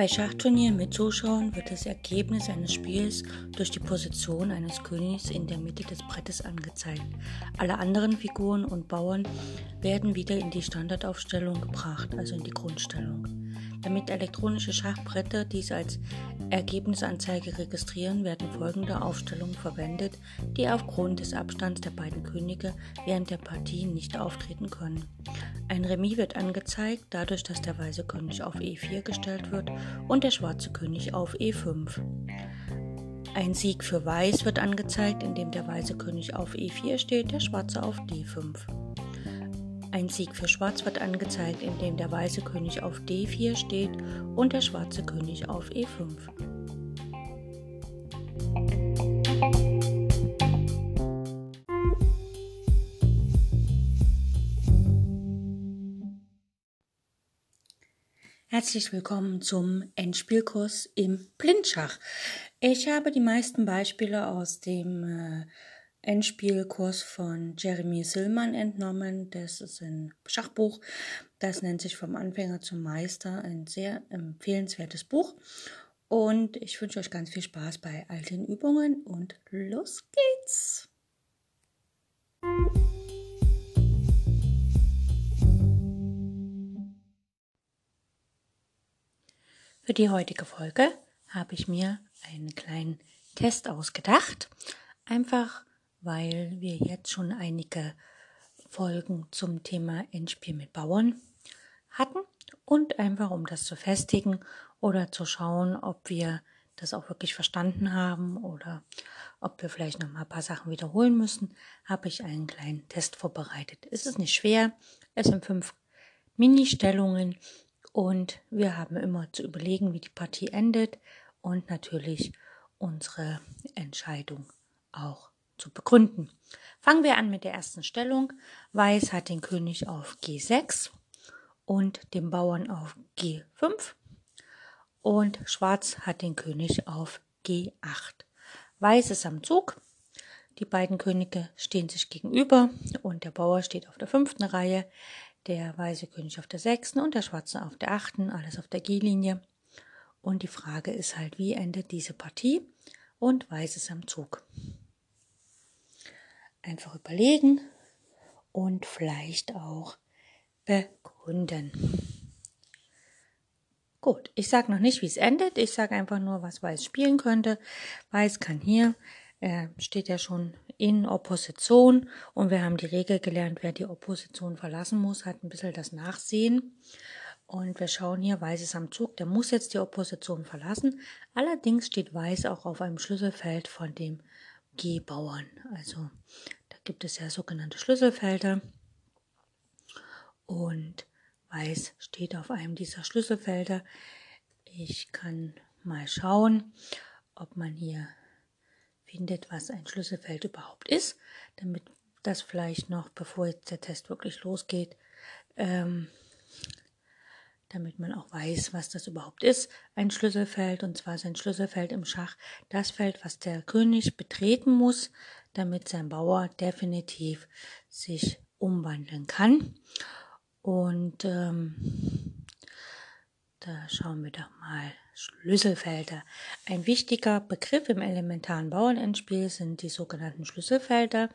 Bei Schachturnieren mit Zuschauern wird das Ergebnis eines Spiels durch die Position eines Königs in der Mitte des Brettes angezeigt. Alle anderen Figuren und Bauern werden wieder in die Standardaufstellung gebracht, also in die Grundstellung. Damit elektronische Schachbretter dies als Ergebnisanzeige registrieren, werden folgende Aufstellungen verwendet, die aufgrund des Abstands der beiden Könige während der Partie nicht auftreten können. Ein Remis wird angezeigt, dadurch, dass der weiße König auf E4 gestellt wird und der schwarze König auf E5. Ein Sieg für Weiß wird angezeigt, indem der weiße König auf E4 steht, der schwarze auf D5. Ein Sieg für Schwarz wird angezeigt, indem der weiße König auf D4 steht und der schwarze König auf E5. Herzlich willkommen zum Endspielkurs im Blindschach. Ich habe die meisten Beispiele aus dem äh, Endspielkurs von Jeremy Sillmann entnommen. Das ist ein Schachbuch. Das nennt sich Vom Anfänger zum Meister. Ein sehr empfehlenswertes Buch. Und ich wünsche euch ganz viel Spaß bei all den Übungen und los geht's! Für die heutige Folge habe ich mir einen kleinen Test ausgedacht. Einfach weil wir jetzt schon einige Folgen zum Thema Endspiel mit Bauern hatten und einfach um das zu festigen oder zu schauen, ob wir das auch wirklich verstanden haben oder ob wir vielleicht noch mal ein paar Sachen wiederholen müssen, habe ich einen kleinen Test vorbereitet. Es ist nicht schwer, es sind fünf Mini-Stellungen und wir haben immer zu überlegen, wie die Partie endet und natürlich unsere Entscheidung auch zu begründen. Fangen wir an mit der ersten Stellung. Weiß hat den König auf G6 und den Bauern auf G5 und Schwarz hat den König auf G8. Weiß ist am Zug. Die beiden Könige stehen sich gegenüber und der Bauer steht auf der fünften Reihe, der weiße König auf der sechsten und der schwarze auf der achten, alles auf der G-Linie. Und die Frage ist halt, wie endet diese Partie? Und Weiß ist am Zug einfach überlegen und vielleicht auch begründen. Gut, ich sage noch nicht, wie es endet. Ich sage einfach nur, was Weiß spielen könnte. Weiß kann hier, äh, steht ja schon in Opposition und wir haben die Regel gelernt, wer die Opposition verlassen muss, hat ein bisschen das Nachsehen. Und wir schauen hier, Weiß ist am Zug, der muss jetzt die Opposition verlassen. Allerdings steht Weiß auch auf einem Schlüsselfeld von dem G-Bauern. Also da gibt es ja sogenannte Schlüsselfelder. Und Weiß steht auf einem dieser Schlüsselfelder. Ich kann mal schauen, ob man hier findet, was ein Schlüsselfeld überhaupt ist, damit das vielleicht noch, bevor jetzt der Test wirklich losgeht, ähm, damit man auch weiß, was das überhaupt ist. Ein Schlüsselfeld, und zwar ist ein Schlüsselfeld im Schach das Feld, was der König betreten muss, damit sein Bauer definitiv sich umwandeln kann. Und ähm, da schauen wir doch mal Schlüsselfelder. Ein wichtiger Begriff im elementaren Bauernendspiel sind die sogenannten Schlüsselfelder.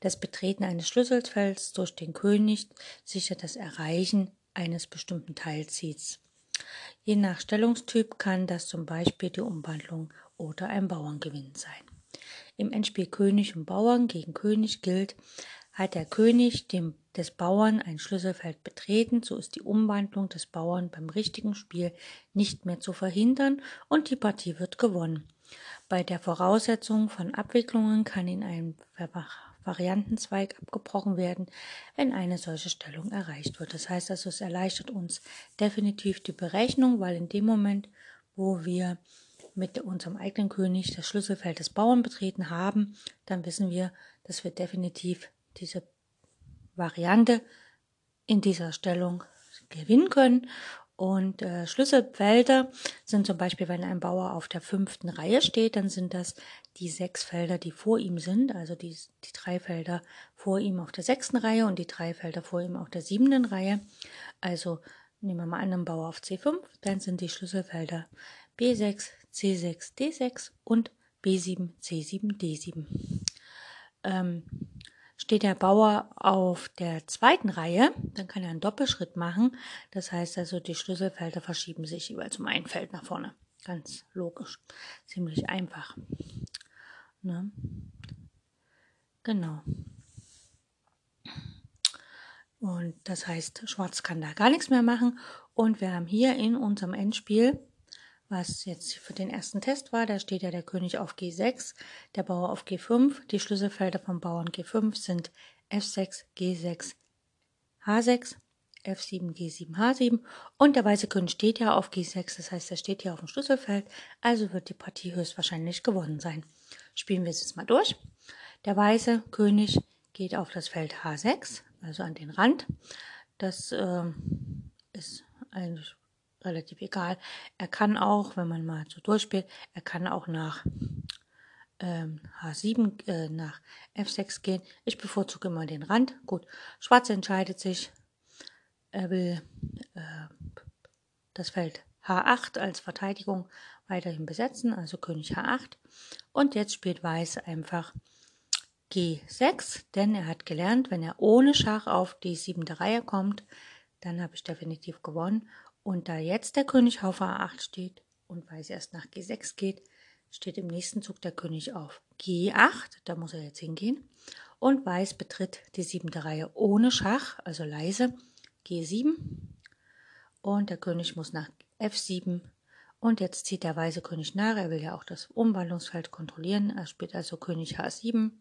Das Betreten eines Schlüsselfelds durch den König sichert das Erreichen eines bestimmten Teilziehs. Je nach Stellungstyp kann das zum Beispiel die Umwandlung oder ein Bauerngewinn sein. Im Endspiel König und Bauern gegen König gilt, hat der König dem, des Bauern ein Schlüsselfeld betreten, so ist die Umwandlung des Bauern beim richtigen Spiel nicht mehr zu verhindern und die Partie wird gewonnen. Bei der Voraussetzung von Abwicklungen kann in einem Variantenzweig abgebrochen werden, wenn eine solche Stellung erreicht wird. Das heißt also, es erleichtert uns definitiv die Berechnung, weil in dem Moment, wo wir mit unserem eigenen König das Schlüsselfeld des Bauern betreten haben, dann wissen wir, dass wir definitiv diese Variante in dieser Stellung gewinnen können. Und äh, Schlüsselfelder sind zum Beispiel, wenn ein Bauer auf der fünften Reihe steht, dann sind das die sechs Felder, die vor ihm sind, also die, die drei Felder vor ihm auf der sechsten Reihe und die drei Felder vor ihm auf der siebenten Reihe. Also nehmen wir mal an, einen Bauer auf C5, dann sind die Schlüsselfelder B6, C6, D6 und B7, C7, D7. Ähm, steht der Bauer auf der zweiten Reihe, dann kann er einen Doppelschritt machen. Das heißt also, die Schlüsselfelder verschieben sich jeweils um ein Feld nach vorne. Ganz logisch. Ziemlich einfach. Ne? Genau. Und das heißt, Schwarz kann da gar nichts mehr machen. Und wir haben hier in unserem Endspiel, was jetzt für den ersten Test war, da steht ja der König auf G6, der Bauer auf G5. Die Schlüsselfelder vom Bauern G5 sind F6, G6, H6, F7, G7, H7 und der weiße König steht ja auf G6, das heißt, er steht hier auf dem Schlüsselfeld, also wird die Partie höchstwahrscheinlich gewonnen sein. Spielen wir es jetzt mal durch. Der weiße König geht auf das Feld H6, also an den Rand. Das äh, ist eigentlich relativ egal. Er kann auch, wenn man mal so durchspielt, er kann auch nach ähm, H7, äh, nach F6 gehen. Ich bevorzuge immer den Rand. Gut, Schwarz entscheidet sich er will äh, das Feld H8 als Verteidigung weiterhin besetzen, also König H8. Und jetzt spielt Weiß einfach G6, denn er hat gelernt, wenn er ohne Schach auf die siebente Reihe kommt, dann habe ich definitiv gewonnen. Und da jetzt der König auf A8 steht und Weiß erst nach G6 geht, steht im nächsten Zug der König auf G8, da muss er jetzt hingehen. Und Weiß betritt die siebente Reihe ohne Schach, also leise, G7 und der König muss nach F7 und jetzt zieht der weiße König nach. Er will ja auch das Umwandlungsfeld kontrollieren. Er spielt also König H7.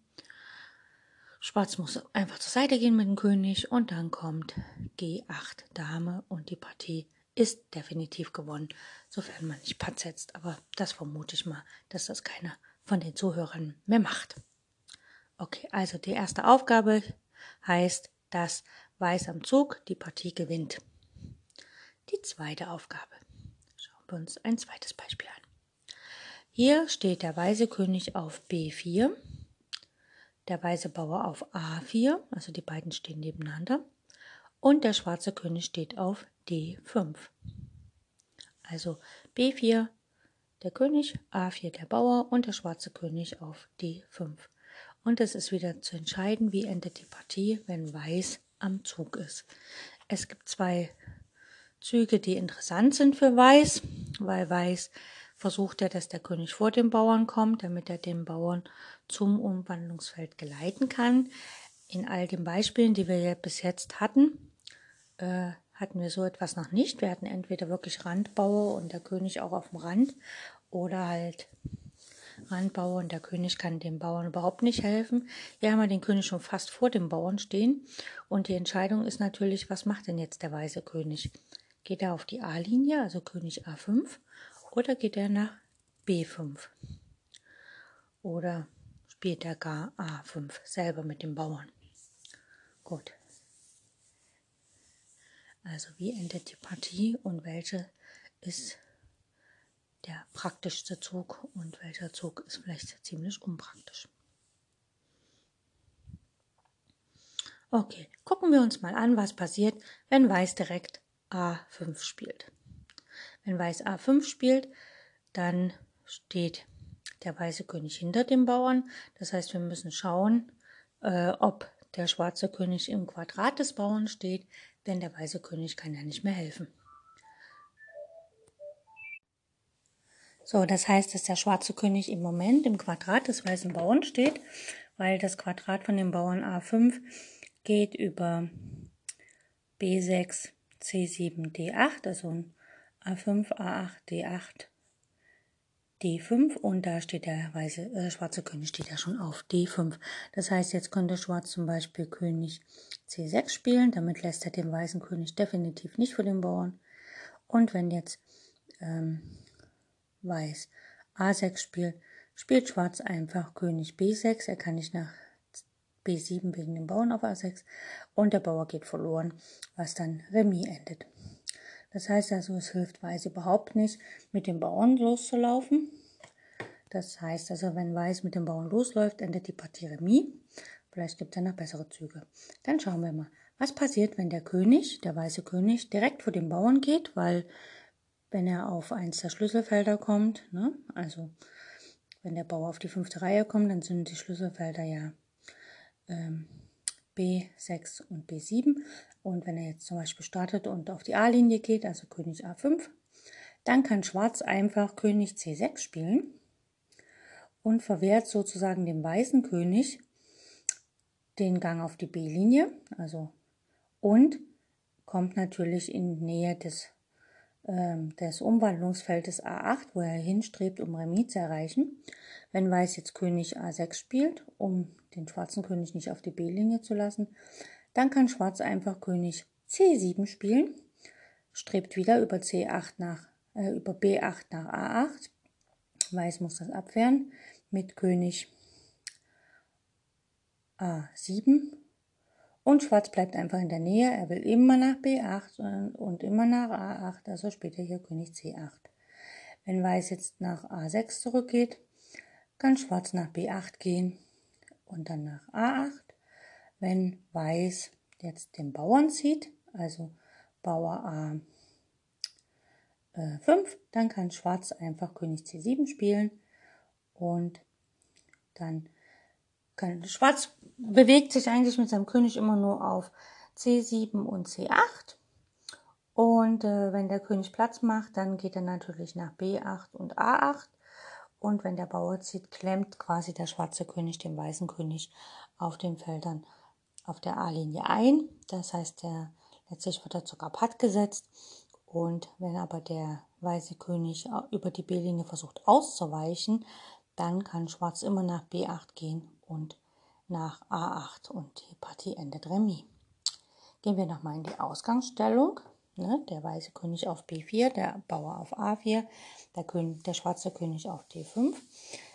Schwarz muss einfach zur Seite gehen mit dem König und dann kommt G8 Dame und die Partie ist definitiv gewonnen, sofern man nicht Patz setzt. Aber das vermute ich mal, dass das keiner von den Zuhörern mehr macht. Okay, also die erste Aufgabe heißt, dass Weiß am Zug die Partie gewinnt. Die zweite Aufgabe. Schauen wir uns ein zweites Beispiel an. Hier steht der weiße König auf B4, der weiße Bauer auf A4, also die beiden stehen nebeneinander, und der schwarze König steht auf D5. Also B4 der König, A4 der Bauer und der schwarze König auf D5. Und es ist wieder zu entscheiden, wie endet die Partie, wenn Weiß am Zug ist. Es gibt zwei Züge, die interessant sind für Weiß, weil Weiß versucht ja, dass der König vor dem Bauern kommt, damit er den Bauern zum Umwandlungsfeld geleiten kann. In all den Beispielen, die wir ja bis jetzt hatten, äh, hatten wir so etwas noch nicht. Wir hatten entweder wirklich Randbauer und der König auch auf dem Rand oder halt Randbauer und der König kann dem Bauern überhaupt nicht helfen. Hier haben wir den König schon fast vor dem Bauern stehen. Und die Entscheidung ist natürlich, was macht denn jetzt der weiße König? Geht er auf die A-Linie, also König A5, oder geht er nach B5? Oder spielt er gar A5 selber mit dem Bauern? Gut. Also wie endet die Partie und welche ist der praktischste Zug und welcher Zug ist vielleicht ziemlich unpraktisch. Okay, gucken wir uns mal an, was passiert, wenn Weiß direkt A5 spielt. Wenn Weiß A5 spielt, dann steht der weiße König hinter dem Bauern. Das heißt, wir müssen schauen, äh, ob der schwarze König im Quadrat des Bauern steht, denn der weiße König kann ja nicht mehr helfen. So, das heißt, dass der schwarze König im Moment im Quadrat des weißen Bauern steht, weil das Quadrat von dem Bauern A5 geht über B6, C7, D8, also A5, A8, D8, D5 und da steht der weiße, äh, schwarze König steht ja schon auf D5. Das heißt, jetzt könnte Schwarz zum Beispiel König C6 spielen, damit lässt er den weißen König definitiv nicht vor den Bauern. Und wenn jetzt ähm, Weiß A6 spielt, spielt Schwarz einfach König B6. Er kann nicht nach B7 wegen dem Bauern auf A6 und der Bauer geht verloren, was dann Remis endet. Das heißt also, es hilft Weiß überhaupt nicht, mit dem Bauern loszulaufen, Das heißt also, wenn Weiß mit dem Bauern losläuft, endet die Partie Remis. Vielleicht gibt es ja noch bessere Züge. Dann schauen wir mal, was passiert, wenn der König, der weiße König, direkt vor dem Bauern geht, weil wenn er auf eins der Schlüsselfelder kommt, ne, also wenn der Bauer auf die fünfte Reihe kommt, dann sind die Schlüsselfelder ja ähm, B6 und B7. Und wenn er jetzt zum Beispiel startet und auf die A-Linie geht, also König A5, dann kann Schwarz einfach König C6 spielen und verwehrt sozusagen dem weißen König den Gang auf die B-Linie, also und kommt natürlich in Nähe des, äh, des Umwandlungsfeldes A8, wo er hinstrebt, um Remis zu erreichen. Wenn Weiß jetzt König A6 spielt, um den schwarzen König nicht auf die B-Linie zu lassen, dann kann Schwarz einfach König C7 spielen, strebt wieder über C8 nach, äh, über B8 nach A8. Weiß muss das abwehren mit König A7 und Schwarz bleibt einfach in der Nähe. Er will immer nach B8 und immer nach A8, also später hier König C8. Wenn Weiß jetzt nach A6 zurückgeht, kann Schwarz nach B8 gehen und dann nach A8. Wenn Weiß jetzt den Bauern zieht, also Bauer A5, dann kann Schwarz einfach König C7 spielen und dann kann Schwarz bewegt sich eigentlich mit seinem König immer nur auf C7 und C8. Und äh, wenn der König Platz macht, dann geht er natürlich nach B8 und A8. Und wenn der Bauer zieht, klemmt quasi der schwarze König den weißen König auf den Feldern auf der A-Linie ein. Das heißt, der, letztlich wird er sogar patt gesetzt. Und wenn aber der weiße König über die B-Linie versucht auszuweichen, dann kann Schwarz immer nach B8 gehen und nach A8 und die Partie endet Remis. Gehen wir nochmal in die Ausgangsstellung. Ne, der weiße König auf B4, der Bauer auf A4, der, König, der schwarze König auf D5.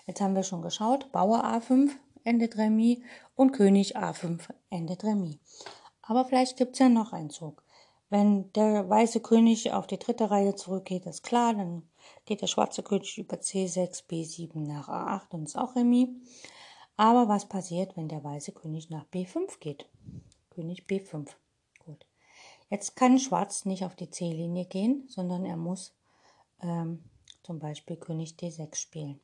Jetzt haben wir schon geschaut, Bauer A5 endet Remis und König A5 endet Remis. Aber vielleicht gibt es ja noch einen Zug. Wenn der weiße König auf die dritte Reihe zurückgeht, ist klar, dann geht der schwarze König über C6, B7 nach A8 und ist auch Remis. Aber was passiert, wenn der weiße König nach B5 geht? König B5. Gut. Jetzt kann Schwarz nicht auf die C-Linie gehen, sondern er muss ähm, zum Beispiel König D6 spielen.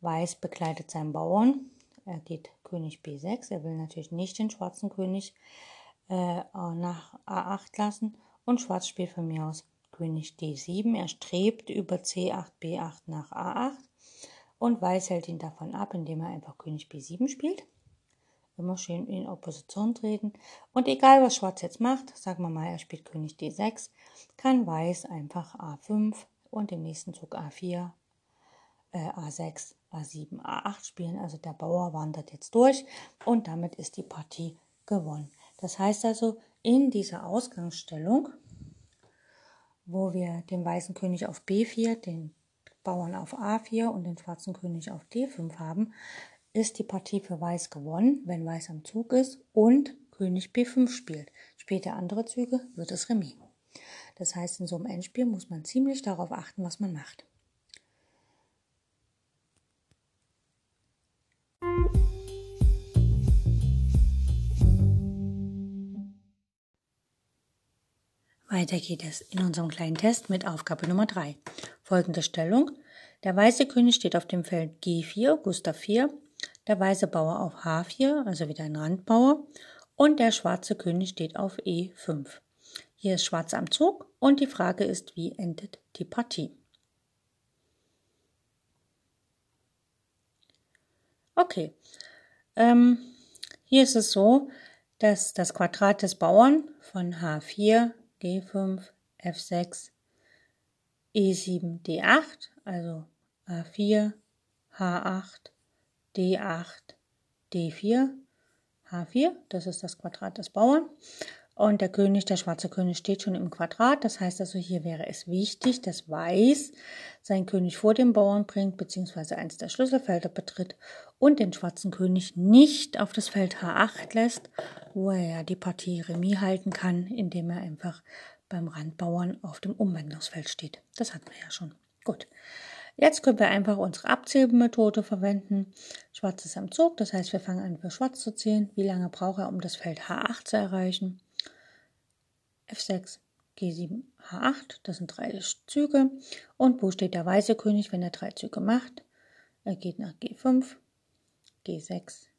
Weiß begleitet seinen Bauern. Er geht König B6. Er will natürlich nicht den schwarzen König äh, nach A8 lassen. Und Schwarz spielt von mir aus König D7. Er strebt über C8, B8 nach A8 und Weiß hält ihn davon ab, indem er einfach König B7 spielt. Immer schön in Opposition treten. Und egal, was Schwarz jetzt macht, sagen wir mal, er spielt König D6, kann Weiß einfach A5 und im nächsten Zug A4, äh, A6, A7, A8 spielen. Also der Bauer wandert jetzt durch und damit ist die Partie gewonnen. Das heißt also, in dieser Ausgangsstellung, wo wir den weißen König auf B4, den Bauern auf A4 und den schwarzen König auf D5 haben, ist die Partie für Weiß gewonnen, wenn Weiß am Zug ist und König B5 spielt. Später andere Züge wird es Remis. Das heißt, in so einem Endspiel muss man ziemlich darauf achten, was man macht. Weiter geht es in unserem kleinen Test mit Aufgabe Nummer 3. Folgende Stellung. Der weiße König steht auf dem Feld G4, Gustav 4, der weiße Bauer auf H4, also wieder ein Randbauer, und der schwarze König steht auf E5. Hier ist Schwarz am Zug und die Frage ist, wie endet die Partie? Okay, ähm, hier ist es so, dass das Quadrat des Bauern von H4 D5, F6, E7, D8, also A4, H8, D8, D4, H4, das ist das Quadrat des Bauern. Und der König, der schwarze König steht schon im Quadrat. Das heißt also, hier wäre es wichtig, dass Weiß seinen König vor dem Bauern bringt, beziehungsweise eins der Schlüsselfelder betritt und den schwarzen König nicht auf das Feld H8 lässt, wo er ja die Partie Remis halten kann, indem er einfach beim Randbauern auf dem Umwandlungsfeld steht. Das hatten wir ja schon. Gut. Jetzt können wir einfach unsere Abzählmethode verwenden. Schwarz ist am Zug, das heißt, wir fangen an für Schwarz zu zählen. Wie lange braucht er, um das Feld H8 zu erreichen? F6, G7, H8, das sind drei Züge. Und wo steht der weiße König, wenn er drei Züge macht? Er geht nach G5, G6,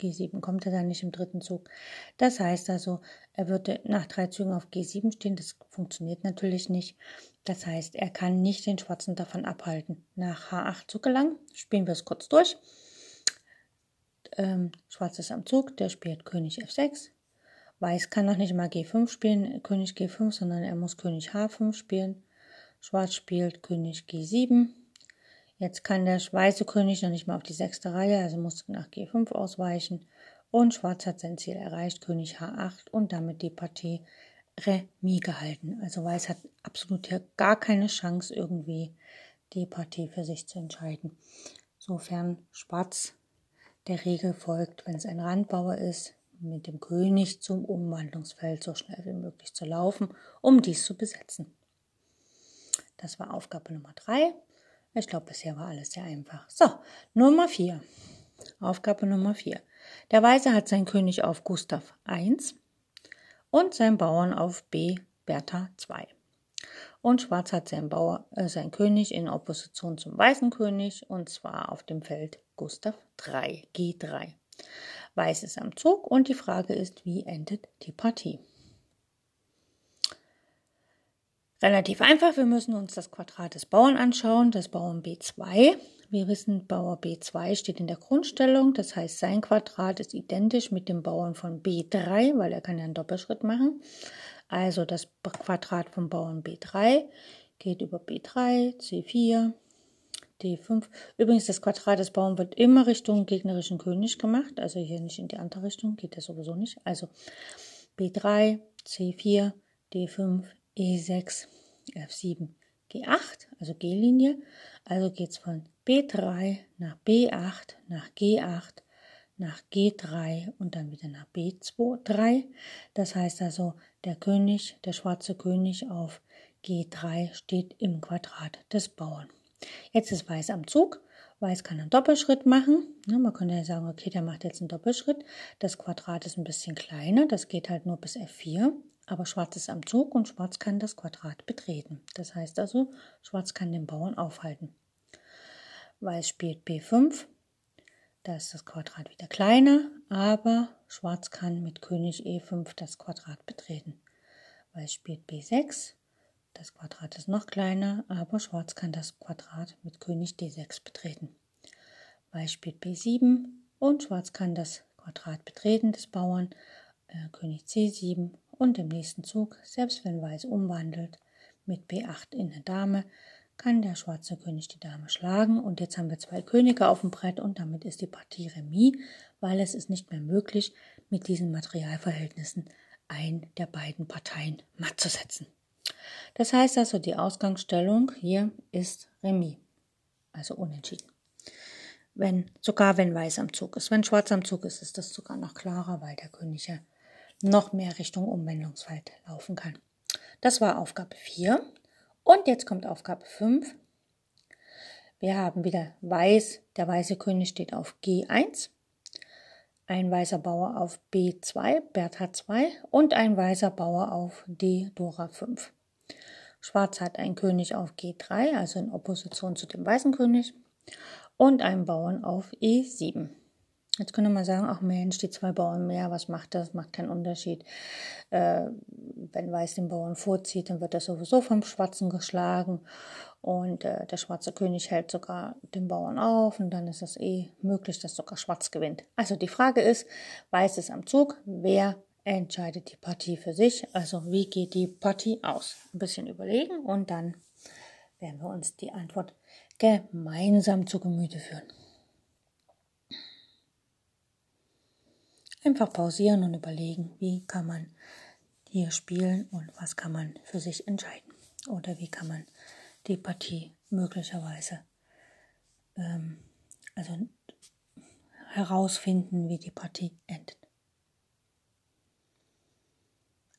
G7 kommt er dann nicht im dritten Zug. Das heißt also, er würde nach drei Zügen auf G7 stehen. Das funktioniert natürlich nicht. Das heißt, er kann nicht den Schwarzen davon abhalten, nach H8 zu gelangen. Spielen wir es kurz durch. Ähm, Schwarz ist am Zug, der spielt König F6. Weiß kann noch nicht mal G5 spielen, König G5, sondern er muss König H5 spielen. Schwarz spielt König G7. Jetzt kann der weiße König noch nicht mal auf die sechste Reihe, also muss nach G5 ausweichen. Und Schwarz hat sein Ziel erreicht, König H8 und damit die Partie Remis gehalten. Also Weiß hat absolut hier gar keine Chance, irgendwie die Partie für sich zu entscheiden. Sofern Schwarz der Regel folgt, wenn es ein Randbauer ist, mit dem König zum Umwandlungsfeld so schnell wie möglich zu laufen, um dies zu besetzen. Das war Aufgabe Nummer drei. Ich glaube, bisher war alles sehr einfach. So, Nummer 4. Aufgabe Nummer 4. Der Weise hat seinen König auf Gustav 1 und seinen Bauern auf B Bertha 2. Und Schwarz hat seinen, Bauer, äh, seinen König in Opposition zum weißen König und zwar auf dem Feld Gustav 3, G3. Weiß ist am Zug und die Frage ist, wie endet die Partie? Relativ einfach, wir müssen uns das Quadrat des Bauern anschauen, das Bauern B2. Wir wissen, Bauer B2 steht in der Grundstellung, das heißt, sein Quadrat ist identisch mit dem Bauern von B3, weil er kann ja einen Doppelschritt machen. Also das Quadrat vom Bauern B3 geht über B3, C4, D5. Übrigens, das Quadrat des Bauern wird immer Richtung gegnerischen König gemacht, also hier nicht in die andere Richtung, geht das sowieso nicht. Also B3, C4, D5, E6, F7, G8, also G-Linie. Also geht es von B3 nach B8, nach G8, nach G3 und dann wieder nach B2, 3. Das heißt also, der König, der schwarze König auf G3 steht im Quadrat des Bauern. Jetzt ist Weiß am Zug. Weiß kann einen Doppelschritt machen. Man könnte ja sagen, okay, der macht jetzt einen Doppelschritt. Das Quadrat ist ein bisschen kleiner, das geht halt nur bis F4 aber Schwarz ist am Zug und Schwarz kann das Quadrat betreten. Das heißt also, Schwarz kann den Bauern aufhalten. Weiß spielt B5, da ist das Quadrat wieder kleiner, aber Schwarz kann mit König E5 das Quadrat betreten. Weiß spielt B6, das Quadrat ist noch kleiner, aber Schwarz kann das Quadrat mit König D6 betreten. Weiß spielt B7 und Schwarz kann das Quadrat betreten des Bauern, äh, König C7 und im nächsten Zug, selbst wenn Weiß umwandelt, mit B8 in eine Dame, kann der schwarze König die Dame schlagen und jetzt haben wir zwei Könige auf dem Brett und damit ist die Partie Remis, weil es ist nicht mehr möglich, mit diesen Materialverhältnissen einen der beiden Parteien matt zu setzen. Das heißt also, die Ausgangsstellung hier ist Remis, also unentschieden. Wenn, sogar wenn Weiß am Zug ist. Wenn Schwarz am Zug ist, ist das sogar noch klarer, weil der König ja noch mehr Richtung Umwendungsfeld laufen kann. Das war Aufgabe 4. Und jetzt kommt Aufgabe 5. Wir haben wieder Weiß, der weiße König steht auf G1, ein weißer Bauer auf B2, Bertha 2 und ein weißer Bauer auf D, Dora 5. Schwarz hat einen König auf G3, also in Opposition zu dem weißen König, und einen Bauern auf E7. Jetzt könnte man sagen, ach Mensch, die zwei Bauern mehr, was macht das? Macht keinen Unterschied. Äh, wenn Weiß den Bauern vorzieht, dann wird er sowieso vom Schwarzen geschlagen und äh, der schwarze König hält sogar den Bauern auf und dann ist es eh möglich, dass sogar Schwarz gewinnt. Also die Frage ist, Weiß ist am Zug, wer entscheidet die Partie für sich? Also wie geht die Partie aus? Ein bisschen überlegen und dann werden wir uns die Antwort gemeinsam zu Gemüte führen. Einfach pausieren und überlegen, wie kann man hier spielen und was kann man für sich entscheiden. Oder wie kann man die Partie möglicherweise ähm, also herausfinden, wie die Partie endet.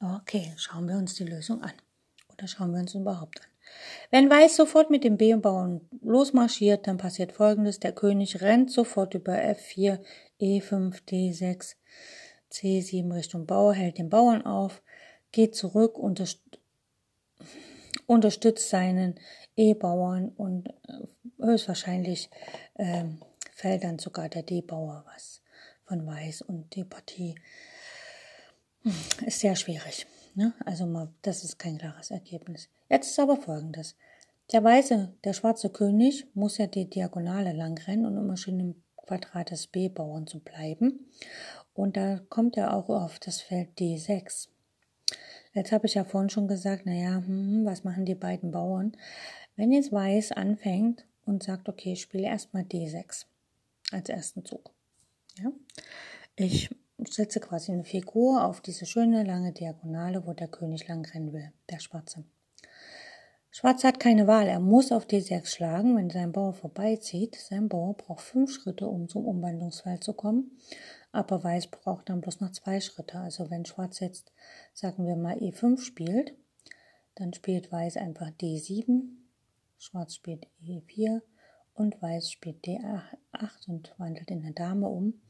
Okay, schauen wir uns die Lösung an. Oder schauen wir uns überhaupt an. Wenn Weiß sofort mit dem B-Bauern losmarschiert, dann passiert folgendes. Der König rennt sofort über F4, E5, D6, C7 Richtung Bauer, hält den Bauern auf, geht zurück, unterstützt seinen E-Bauern und äh, höchstwahrscheinlich äh, fällt dann sogar der D-Bauer was von Weiß und die Partie ist sehr schwierig. Ne? Also mal, das ist kein klares Ergebnis. Jetzt ist aber folgendes. Der weiße, der schwarze König muss ja die Diagonale lang rennen und immer schön im Quadrat des B-Bauern zu bleiben. Und da kommt er auch auf das Feld D6. Jetzt habe ich ja vorhin schon gesagt, naja, hm, was machen die beiden Bauern? Wenn jetzt Weiß anfängt und sagt, okay, ich spiele erstmal D6 als ersten Zug. Ja? Ich setze quasi eine Figur auf diese schöne lange Diagonale, wo der König lang rennen will, der Schwarze. Schwarz hat keine Wahl, er muss auf D6 schlagen, wenn sein Bauer vorbeizieht. Sein Bauer braucht fünf Schritte, um zum Umwandlungsfeld zu kommen, aber Weiß braucht dann bloß noch zwei Schritte. Also wenn Schwarz jetzt, sagen wir mal, E5 spielt, dann spielt Weiß einfach D7, Schwarz spielt E4 und Weiß spielt D8 und wandelt in eine Dame um.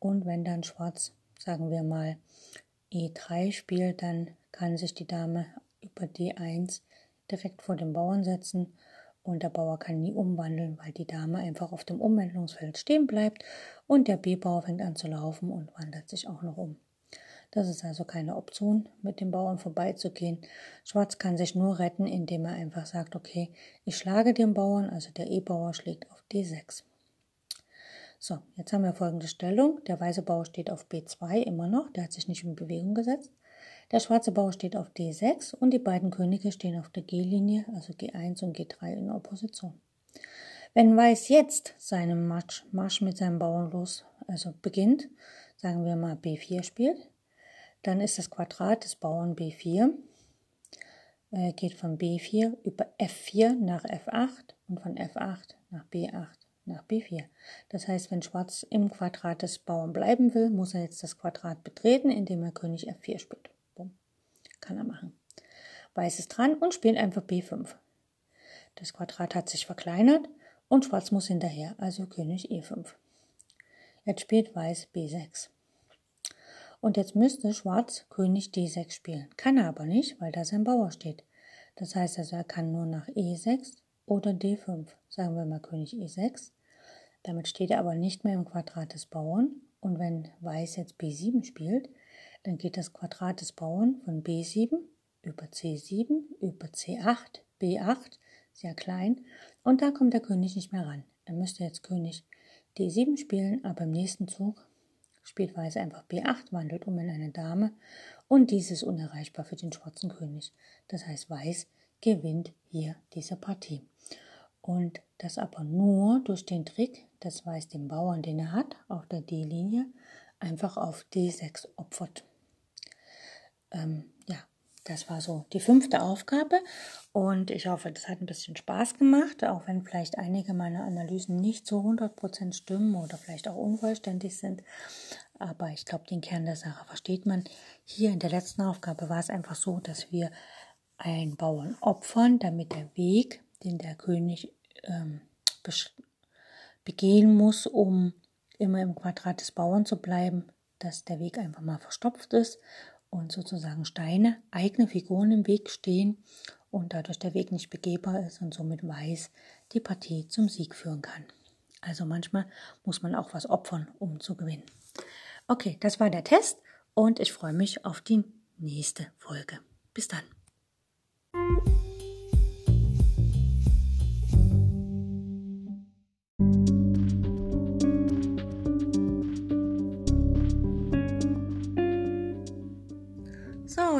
Und wenn dann Schwarz, sagen wir mal, E3 spielt, dann kann sich die Dame über D1 direkt vor dem Bauern setzen und der Bauer kann nie umwandeln, weil die Dame einfach auf dem Umwandlungsfeld stehen bleibt und der B-Bauer fängt an zu laufen und wandelt sich auch noch um. Das ist also keine Option, mit dem Bauern vorbeizugehen. Schwarz kann sich nur retten, indem er einfach sagt, okay, ich schlage den Bauern, also der E-Bauer schlägt auf D6. So, jetzt haben wir folgende Stellung. Der weiße Bauer steht auf B2 immer noch, der hat sich nicht in Bewegung gesetzt. Der schwarze Bauer steht auf D6 und die beiden Könige stehen auf der G-Linie, also G1 und G3 in Opposition. Wenn Weiß jetzt seinen Marsch, Marsch mit seinem Bauern los, also beginnt, sagen wir mal B4 spielt, dann ist das Quadrat des Bauern B4, äh, geht von B4 über F4 nach F8 und von F8 nach B8 nach B4. Das heißt, wenn Schwarz im Quadrat des Bauern bleiben will, muss er jetzt das Quadrat betreten, indem er König F4 spielt. Bumm. Kann er machen. Weiß ist dran und spielt einfach B5. Das Quadrat hat sich verkleinert und Schwarz muss hinterher, also König E5. Jetzt spielt Weiß B6. Und jetzt müsste Schwarz König D6 spielen. Kann er aber nicht, weil da sein Bauer steht. Das heißt also, er kann nur nach E6 oder D5. Sagen wir mal König E6. Damit steht er aber nicht mehr im Quadrat des Bauern. Und wenn Weiß jetzt B7 spielt, dann geht das Quadrat des Bauern von B7 über C7 über C8, B8, sehr klein. Und da kommt der König nicht mehr ran. Er müsste jetzt König D7 spielen, aber im nächsten Zug spielt Weiß einfach B8, wandelt um in eine Dame und dies ist unerreichbar für den schwarzen König. Das heißt, Weiß gewinnt hier diese Partie. Und das aber nur durch den Trick, dass Weiß den Bauern, den er hat, auf der D-Linie, einfach auf D6 opfert. Ähm, ja, das war so die fünfte Aufgabe und ich hoffe, das hat ein bisschen Spaß gemacht, auch wenn vielleicht einige meiner Analysen nicht zu 100% stimmen oder vielleicht auch unvollständig sind. Aber ich glaube, den Kern der Sache versteht man. Hier in der letzten Aufgabe war es einfach so, dass wir einen Bauern opfern, damit der Weg, den der König ähm, begehen muss, um immer im Quadrat des Bauern zu bleiben, dass der Weg einfach mal verstopft ist und sozusagen Steine, eigene Figuren im Weg stehen und dadurch der Weg nicht begehbar ist und somit Weiß die Partie zum Sieg führen kann. Also manchmal muss man auch was opfern, um zu gewinnen. Okay, das war der Test und ich freue mich auf die nächste Folge. Bis dann.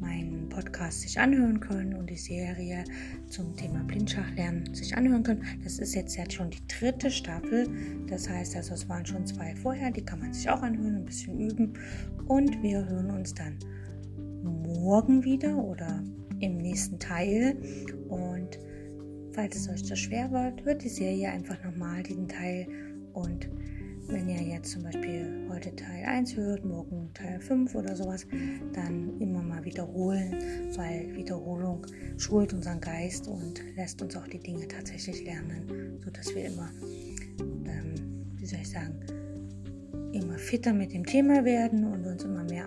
meinen Podcast sich anhören können und die Serie zum Thema Blindschachlernen sich anhören können. Das ist jetzt, jetzt schon die dritte Staffel. Das heißt also, es waren schon zwei vorher, die kann man sich auch anhören, ein bisschen üben. Und wir hören uns dann morgen wieder oder im nächsten Teil. Und falls es euch zu schwer wird, hört die Serie einfach nochmal diesen Teil und wenn ihr jetzt zum Beispiel heute Teil 1 hört, morgen Teil 5 oder sowas, dann immer mal wiederholen, weil Wiederholung schult unseren Geist und lässt uns auch die Dinge tatsächlich lernen, sodass wir immer, ähm, wie soll ich sagen, immer fitter mit dem Thema werden und uns immer